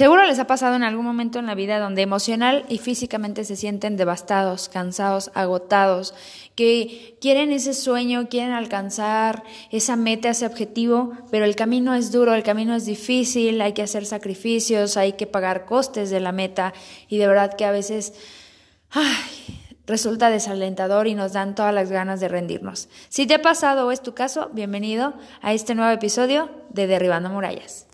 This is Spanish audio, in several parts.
Seguro les ha pasado en algún momento en la vida donde emocional y físicamente se sienten devastados, cansados, agotados, que quieren ese sueño, quieren alcanzar esa meta, ese objetivo, pero el camino es duro, el camino es difícil, hay que hacer sacrificios, hay que pagar costes de la meta y de verdad que a veces resulta desalentador y nos dan todas las ganas de rendirnos. Si te ha pasado o es tu caso, bienvenido a este nuevo episodio de Derribando Murallas.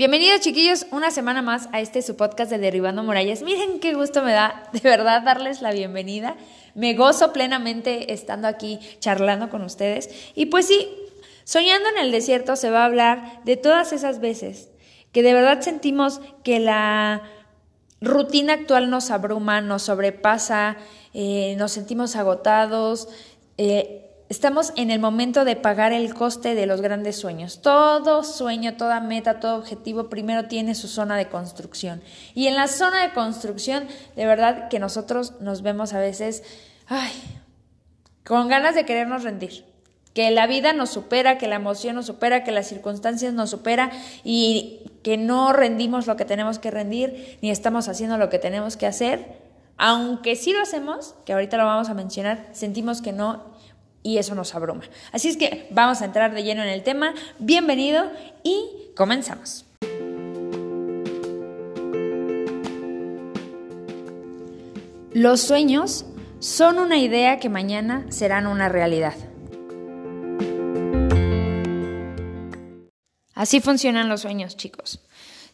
Bienvenidos chiquillos una semana más a este su podcast de Derribando Murallas. Miren qué gusto me da de verdad darles la bienvenida. Me gozo plenamente estando aquí charlando con ustedes. Y pues sí, soñando en el desierto se va a hablar de todas esas veces que de verdad sentimos que la rutina actual nos abruma, nos sobrepasa, eh, nos sentimos agotados. Eh, Estamos en el momento de pagar el coste de los grandes sueños. Todo sueño, toda meta, todo objetivo primero tiene su zona de construcción. Y en la zona de construcción, de verdad que nosotros nos vemos a veces, ay, con ganas de querernos rendir. Que la vida nos supera, que la emoción nos supera, que las circunstancias nos supera y que no rendimos lo que tenemos que rendir, ni estamos haciendo lo que tenemos que hacer. Aunque sí lo hacemos, que ahorita lo vamos a mencionar, sentimos que no y eso nos abruma. Así es que vamos a entrar de lleno en el tema. Bienvenido y comenzamos. Los sueños son una idea que mañana serán una realidad. Así funcionan los sueños, chicos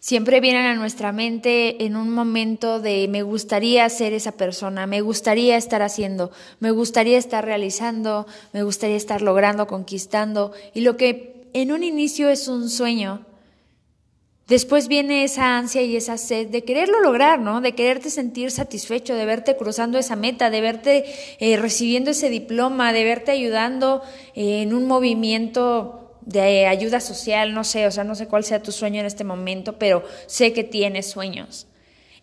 siempre vienen a nuestra mente en un momento de me gustaría ser esa persona, me gustaría estar haciendo, me gustaría estar realizando, me gustaría estar logrando, conquistando. Y lo que en un inicio es un sueño, después viene esa ansia y esa sed de quererlo lograr, ¿no? De quererte sentir satisfecho, de verte cruzando esa meta, de verte eh, recibiendo ese diploma, de verte ayudando eh, en un movimiento de ayuda social, no sé, o sea, no sé cuál sea tu sueño en este momento, pero sé que tienes sueños.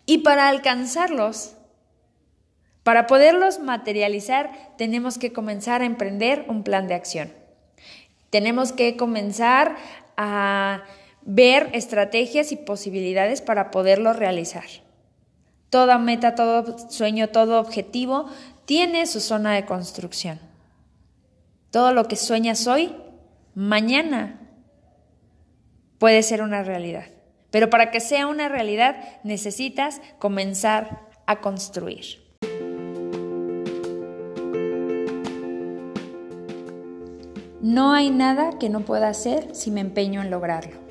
Y para alcanzarlos, para poderlos materializar, tenemos que comenzar a emprender un plan de acción. Tenemos que comenzar a ver estrategias y posibilidades para poderlo realizar. Toda meta, todo sueño, todo objetivo tiene su zona de construcción. Todo lo que sueñas hoy mañana puede ser una realidad. Pero para que sea una realidad necesitas comenzar a construir. No hay nada que no pueda hacer si me empeño en lograrlo.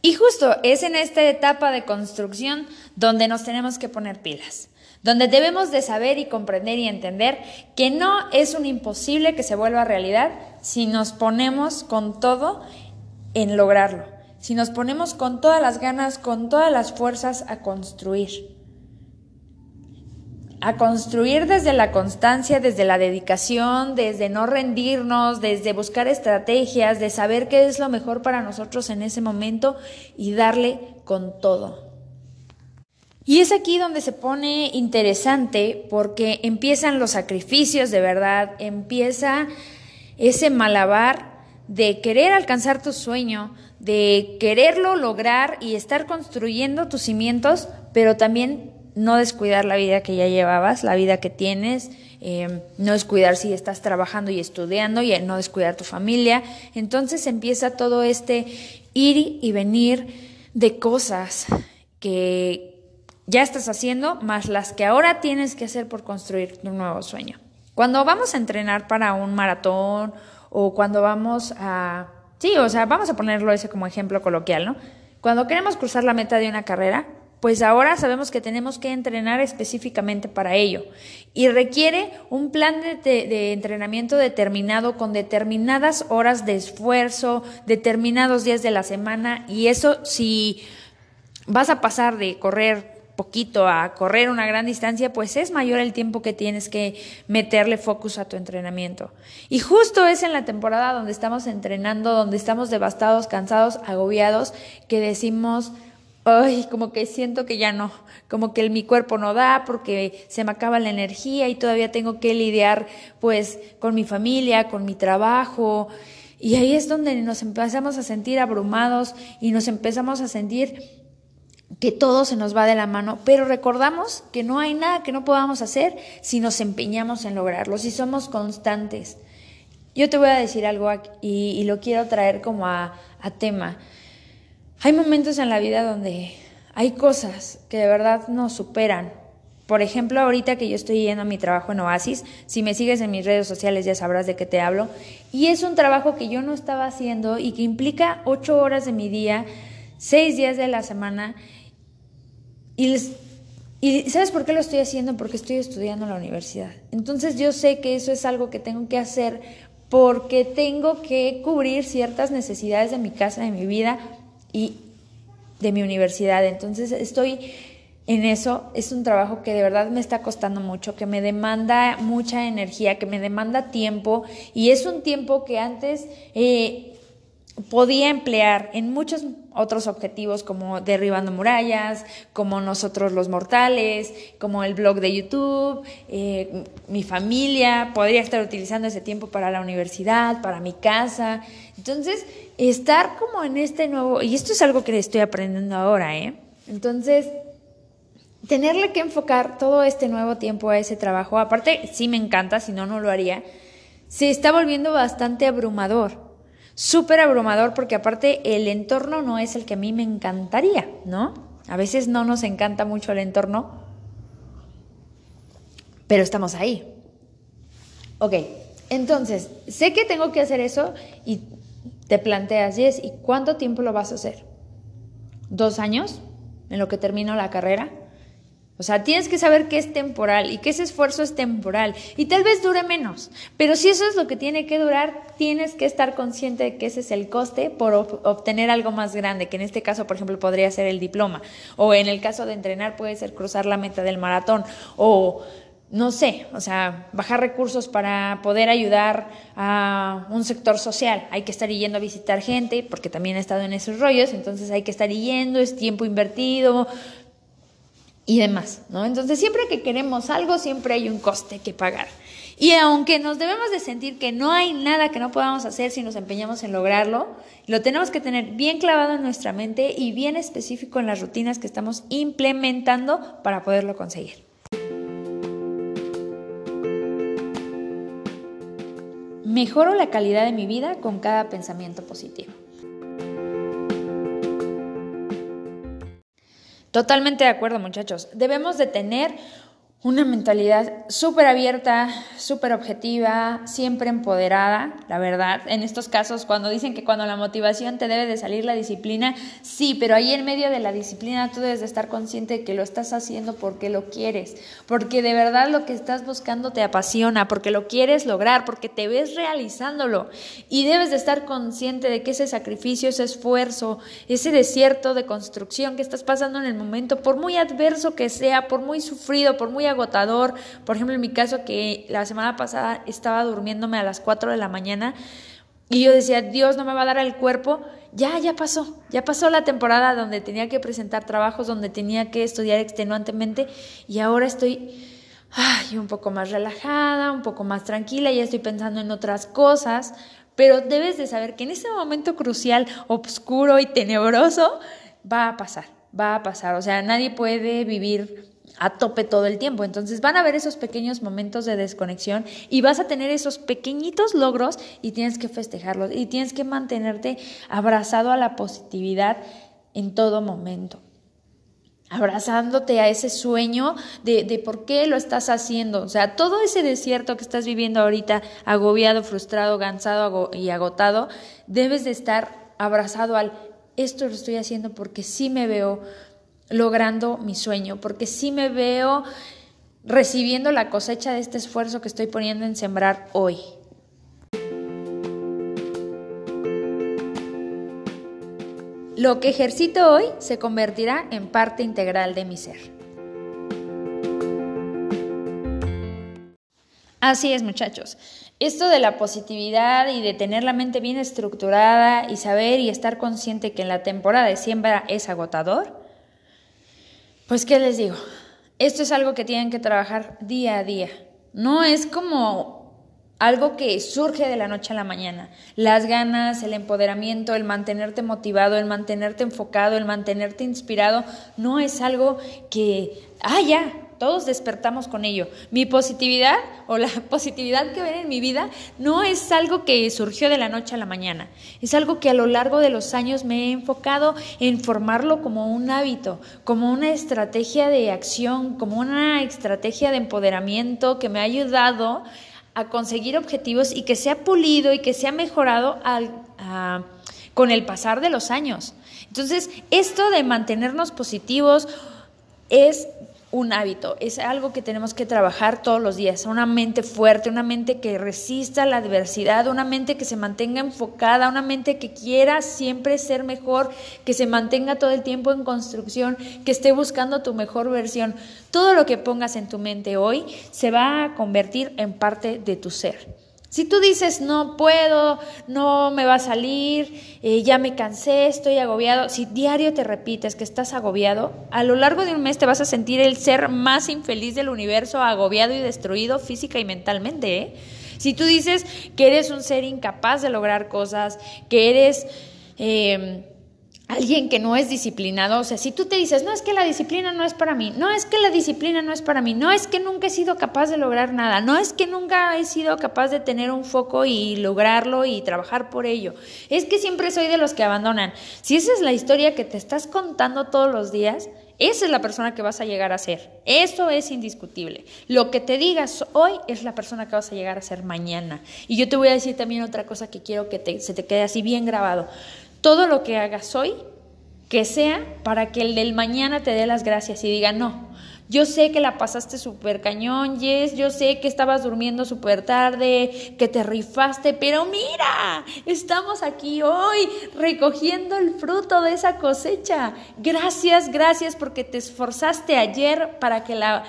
Y justo es en esta etapa de construcción donde nos tenemos que poner pilas donde debemos de saber y comprender y entender que no es un imposible que se vuelva realidad si nos ponemos con todo en lograrlo, si nos ponemos con todas las ganas, con todas las fuerzas a construir. A construir desde la constancia, desde la dedicación, desde no rendirnos, desde buscar estrategias, de saber qué es lo mejor para nosotros en ese momento y darle con todo. Y es aquí donde se pone interesante porque empiezan los sacrificios de verdad, empieza ese malabar de querer alcanzar tu sueño, de quererlo lograr y estar construyendo tus cimientos, pero también no descuidar la vida que ya llevabas, la vida que tienes, eh, no descuidar si estás trabajando y estudiando y no descuidar tu familia. Entonces empieza todo este ir y venir de cosas que, ya estás haciendo, más las que ahora tienes que hacer por construir tu nuevo sueño. Cuando vamos a entrenar para un maratón o cuando vamos a... Sí, o sea, vamos a ponerlo ese como ejemplo coloquial, ¿no? Cuando queremos cruzar la meta de una carrera, pues ahora sabemos que tenemos que entrenar específicamente para ello y requiere un plan de, de, entrenamiento determinado con determinadas horas de esfuerzo, determinados días de la semana y eso si vas a pasar de correr poquito a correr una gran distancia, pues es mayor el tiempo que tienes que meterle focus a tu entrenamiento. Y justo es en la temporada donde estamos entrenando, donde estamos devastados, cansados, agobiados, que decimos, ay, como que siento que ya no, como que mi cuerpo no da porque se me acaba la energía y todavía tengo que lidiar pues con mi familia, con mi trabajo. Y ahí es donde nos empezamos a sentir abrumados y nos empezamos a sentir que todo se nos va de la mano, pero recordamos que no hay nada que no podamos hacer si nos empeñamos en lograrlo, si somos constantes. Yo te voy a decir algo y, lo quiero traer como a tema. Hay momentos en la vida donde hay cosas que de verdad nos superan. Por ejemplo, ahorita que yo estoy yendo a mi trabajo en Oasis, si me sigues en mis redes sociales ya sabrás de qué te hablo, y es un trabajo que yo no estaba haciendo y que implica ocho horas de mi día, seis días de la semana, y, y ¿sabes por qué lo estoy haciendo? Porque estoy estudiando en la universidad. Entonces yo sé que eso es algo que tengo que hacer porque tengo que cubrir ciertas necesidades de mi casa, de mi vida, y de mi universidad. Entonces estoy en eso. Es un trabajo que de verdad me está costando mucho, que me demanda mucha energía, que me demanda tiempo y es un tiempo que antes eh, podía emplear en muchos otros objetivos como derribando murallas, como nosotros los mortales, como el blog de YouTube, eh, mi familia, podría estar utilizando ese tiempo para la universidad, para mi casa. Entonces, estar como en este nuevo, y esto es algo que estoy aprendiendo ahora, ¿eh? Entonces, tenerle que enfocar todo este nuevo tiempo a ese trabajo, aparte, sí me encanta, si no, no lo haría, se está volviendo bastante abrumador súper abrumador porque aparte el entorno no es el que a mí me encantaría, ¿no? A veces no nos encanta mucho el entorno, pero estamos ahí. Ok, entonces, sé que tengo que hacer eso y te planteas, Jess, ¿y cuánto tiempo lo vas a hacer? ¿Dos años en lo que termino la carrera? O sea, tienes que saber que es temporal y que ese esfuerzo es temporal. Y tal vez dure menos, pero si eso es lo que tiene que durar, tienes que estar consciente de que ese es el coste por obtener algo más grande, que en este caso, por ejemplo, podría ser el diploma, o en el caso de entrenar puede ser cruzar la meta del maratón, o no sé, o sea, bajar recursos para poder ayudar a un sector social. Hay que estar yendo a visitar gente, porque también he estado en esos rollos, entonces hay que estar yendo, es tiempo invertido, y demás, ¿no? Entonces, siempre que queremos algo, siempre hay un coste que pagar. Y aunque nos debemos de sentir que no hay nada que no podamos hacer si nos empeñamos en lograrlo, lo tenemos que tener bien clavado en nuestra mente y bien específico en las rutinas que estamos implementando para poderlo conseguir. Mejoro la calidad de mi vida con cada pensamiento positivo. Totalmente de acuerdo, muchachos. Debemos de tener una mentalidad súper abierta, súper objetiva, siempre empoderada, la verdad. En estos casos, cuando dicen que cuando la motivación te debe de salir la disciplina, sí, pero ahí en medio de la disciplina tú debes de estar consciente de que lo estás haciendo porque lo quieres, porque de verdad lo que estás buscando te apasiona, porque lo quieres lograr, porque te ves realizándolo. Y debes de estar consciente de que ese sacrificio, ese esfuerzo, ese desierto de construcción que estás pasando en el momento, por muy adverso que sea, por muy sufrido, por muy agotador. Por ejemplo, en mi caso que la semana pasada estaba durmiéndome a las 4 de la mañana y yo decía, Dios no me va a dar el cuerpo. Ya, ya pasó, ya pasó la temporada donde tenía que presentar trabajos, donde tenía que estudiar extenuantemente y ahora estoy ay, un poco más relajada, un poco más tranquila, ya estoy pensando en otras cosas, pero debes de saber que en ese momento crucial, oscuro y tenebroso, va a pasar, va a pasar. O sea, nadie puede vivir a tope todo el tiempo. Entonces van a haber esos pequeños momentos de desconexión y vas a tener esos pequeñitos logros y tienes que festejarlos y tienes que mantenerte abrazado a la positividad en todo momento. Abrazándote a ese sueño de, de por qué lo estás haciendo. O sea, todo ese desierto que estás viviendo ahorita, agobiado, frustrado, cansado y agotado, debes de estar abrazado al esto lo estoy haciendo porque sí me veo logrando mi sueño, porque sí me veo recibiendo la cosecha de este esfuerzo que estoy poniendo en sembrar hoy. Lo que ejercito hoy se convertirá en parte integral de mi ser. Así es, muchachos. Esto de la positividad y de tener la mente bien estructurada y saber y estar consciente que en la temporada de siembra es agotador, Pues, ¿qué les digo? Esto es algo que tienen que trabajar día a día. No es como algo que surge de la noche a la mañana. Las ganas, el empoderamiento, el mantenerte motivado, el mantenerte enfocado, el mantenerte inspirado, no es algo que, ah, ya, todos despertamos con ello. Mi positividad o la positividad que ven en mi vida no es algo que surgió de la noche a la mañana. Es algo que a lo largo de los años me he enfocado en formarlo como un hábito, como una estrategia de acción, como una estrategia de empoderamiento que me ha ayudado a conseguir objetivos y que se ha pulido y que se ha mejorado con el pasar de los años. Entonces, esto de mantenernos positivos es un hábito, es algo que tenemos que trabajar todos los días, una mente fuerte, una mente que resista la adversidad, una mente que se mantenga enfocada, una mente que quiera siempre ser mejor, que se mantenga todo el tiempo en construcción, que esté buscando tu mejor versión. Todo lo que pongas en tu mente hoy se va a convertir en parte de tu ser. Si tú dices, no puedo, no me va a salir, eh, ya me cansé, estoy agobiado, si diario te repites que estás agobiado, a lo largo de un mes te vas a sentir el ser más infeliz del universo, agobiado y destruido física y mentalmente. ¿eh? Si tú dices que eres un ser incapaz de lograr cosas, que eres... Eh, alguien que no es disciplinado, o sea, si tú te dices, no es que la disciplina no es para mí, no es que la disciplina no es para mí, no es que nunca he sido capaz de lograr nada, no es que nunca he sido capaz de tener un foco y lograrlo y trabajar por ello, es que siempre soy de los que abandonan. Si esa es la historia que te estás contando todos los días, esa es la persona que vas a llegar a ser. Eso es indiscutible. Lo que te digas hoy es la persona que vas a llegar a ser mañana. Y yo te voy a decir también otra cosa que quiero que se te quede así bien grabado todo lo que hagas hoy, que sea para que el del mañana te dé las gracias y diga, no, yo sé que la pasaste súper cañón, Yes, yo sé que estabas durmiendo súper tarde, que te rifaste, pero mira, estamos aquí hoy recogiendo el fruto de esa cosecha. Gracias, gracias porque te esforzaste ayer para que la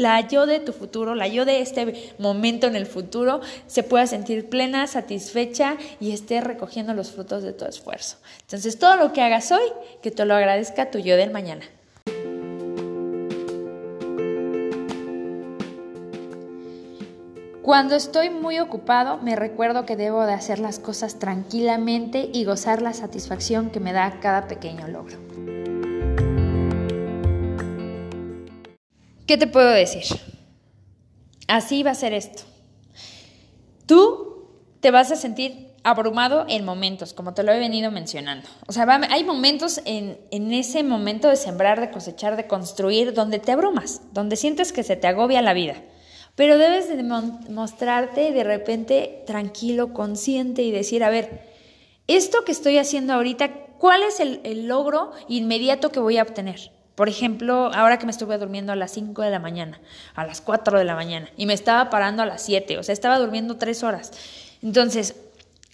la yo de tu futuro, la yo de este momento en el futuro, se pueda sentir plena, satisfecha y esté recogiendo los frutos de tu esfuerzo. Entonces, todo lo que hagas hoy, que te lo agradezca tu yo del mañana. Cuando estoy muy ocupado, me recuerdo que debo de hacer las cosas tranquilamente y gozar la satisfacción que me da cada pequeño logro. ¿Qué te puedo decir? Así va a ser esto. Tú te vas a sentir abrumado en momentos, como te lo he venido mencionando. O sea, hay momentos en, ese momento de sembrar, de cosechar, de construir, donde te abrumas, donde sientes que se te agobia la vida. Pero debes de mostrarte de repente tranquilo, consciente y decir, a ver, esto que estoy haciendo ahorita, ¿cuál es el logro inmediato que voy a obtener? Por ejemplo, ahora que me estuve durmiendo a las 5 de la mañana, a las 4 de la mañana, y me estaba parando a las 7, o sea, estaba durmiendo 3 horas. Entonces,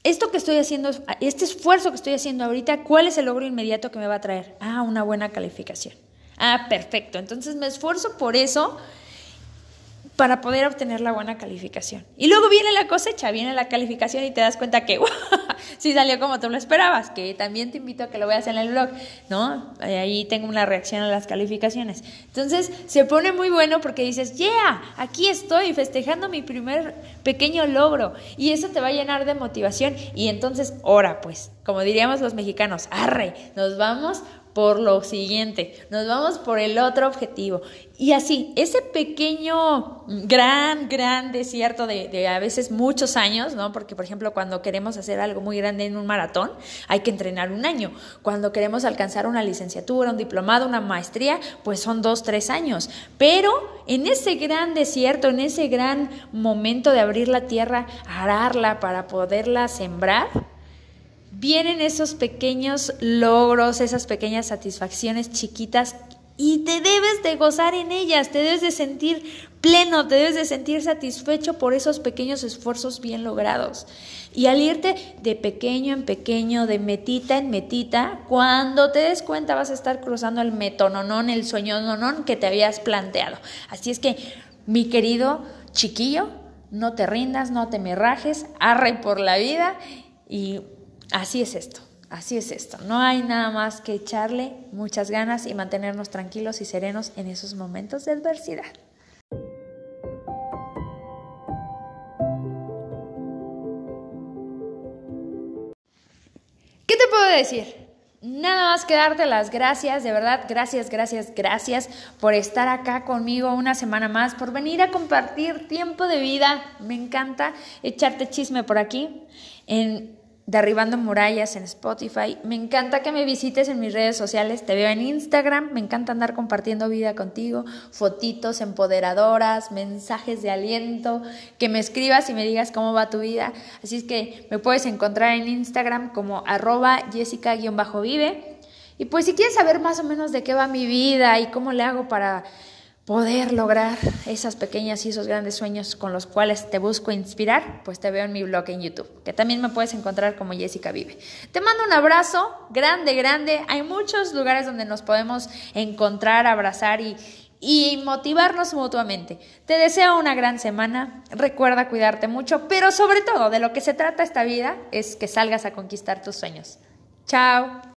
esto que estoy haciendo, este esfuerzo que estoy haciendo ahorita, ¿cuál es el logro inmediato que me va a traer? Ah, una buena calificación. Ah, perfecto. Entonces me esfuerzo por eso para poder obtener la buena calificación. Y luego viene la cosecha, viene la calificación y te das cuenta que sí salió como tú lo esperabas, que también te invito a que lo veas en el blog, ¿no? Ahí tengo una reacción a las calificaciones. Entonces se pone muy bueno porque dices, yeah, aquí estoy festejando mi primer pequeño logro y eso te va a llenar de motivación y entonces, ora pues, como diríamos los mexicanos, arre, nos vamos por lo siguiente, nos vamos por el otro objetivo. Y así, ese pequeño, gran, gran desierto de, a veces muchos años, ¿no? Porque, por ejemplo, cuando queremos hacer algo muy grande en un maratón, hay que entrenar un año. Cuando queremos alcanzar una licenciatura, un diplomado, una maestría, pues son dos, tres años. Pero en ese gran desierto, en ese gran momento de abrir la tierra, ararla para poderla sembrar, vienen esos pequeños logros, esas pequeñas satisfacciones chiquitas y te debes de gozar en ellas, te debes de sentir pleno, te debes de sentir satisfecho por esos pequeños esfuerzos bien logrados. Y al irte de pequeño en pequeño, de metita en metita, cuando te des cuenta vas a estar cruzando el metononón, el sueño nonón que te habías planteado. Así es que, mi querido chiquillo, no te rindas, no te me rajes, arre por la vida y Así es esto. Así es esto, no hay nada más que echarle muchas ganas y mantenernos tranquilos y serenos en esos momentos de adversidad. ¿Qué te puedo decir? Nada más que darte las gracias, de verdad, gracias, gracias, gracias por estar acá conmigo una semana más, por venir a compartir tiempo de vida. Me encanta echarte chisme por aquí en Derribando Murallas en Spotify. Me encanta que me visites en mis redes sociales. Te veo en Instagram. Me encanta andar compartiendo vida contigo. Fotitos empoderadoras, mensajes de aliento. Que me escribas y me digas cómo va tu vida. Así es que me puedes encontrar en Instagram como arroba jessica-vive. Y pues si quieres saber más o menos de qué va mi vida y cómo le hago para poder lograr esas pequeñas y esos grandes sueños con los cuales te busco inspirar, pues te veo en mi blog en YouTube, que también me puedes encontrar como Jessica Vive. Te mando un abrazo grande, grande. Hay muchos lugares donde nos podemos encontrar, abrazar y, y motivarnos mutuamente. Te deseo una gran semana, recuerda cuidarte mucho, pero sobre todo de lo que se trata esta vida es que salgas a conquistar tus sueños. Chao.